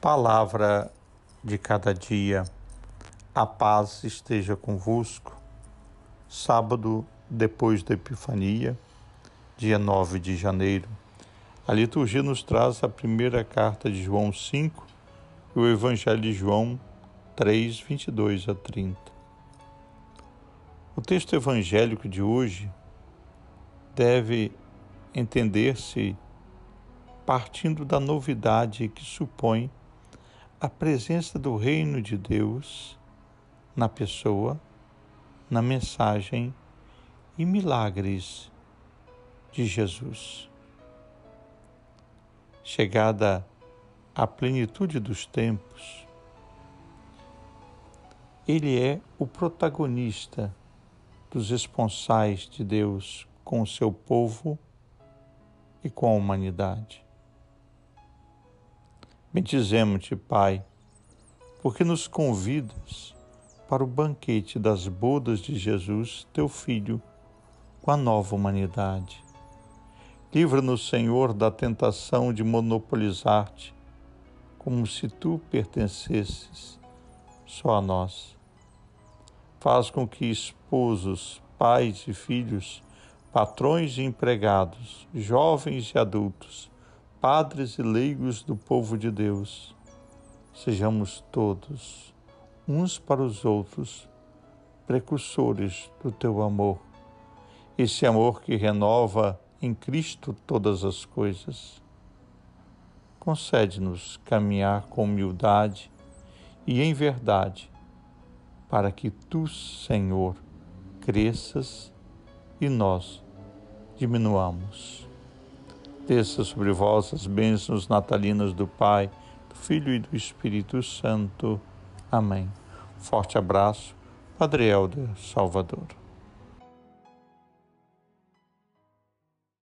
Palavra de cada dia. A paz esteja convosco. Sábado depois da Epifania, dia 9 de janeiro. A liturgia nos traz a primeira carta de João 5 e o Evangelho de João 3, 22 a 30. O texto evangélico de hoje deve entender-se partindo da novidade que supõe a presença do reino de Deus na pessoa, na mensagem e milagres de Jesus. Chegada à plenitude dos tempos, ele é o protagonista dos esponsais de Deus com o seu povo e com a humanidade. Bendizemos-te, Pai, porque nos convidas para o banquete das bodas de Jesus, teu Filho, com a nova humanidade. Livra-nos, Senhor, da tentação de monopolizar-te, como se tu pertencesses só a nós. Faz com que esposos, pais e filhos, patrões e empregados, jovens e adultos, padres e leigos do povo de Deus, sejamos todos, uns para os outros, precursores do teu amor, esse amor que renova em Cristo todas as coisas. Concede-nos caminhar com humildade e em verdade, para que tu, Senhor, cresças e nós diminuamos. Desça sobre vós as bênçãos natalinas do Pai, do Filho e do Espírito Santo. Amém. Forte abraço, Padre Helder Salvador.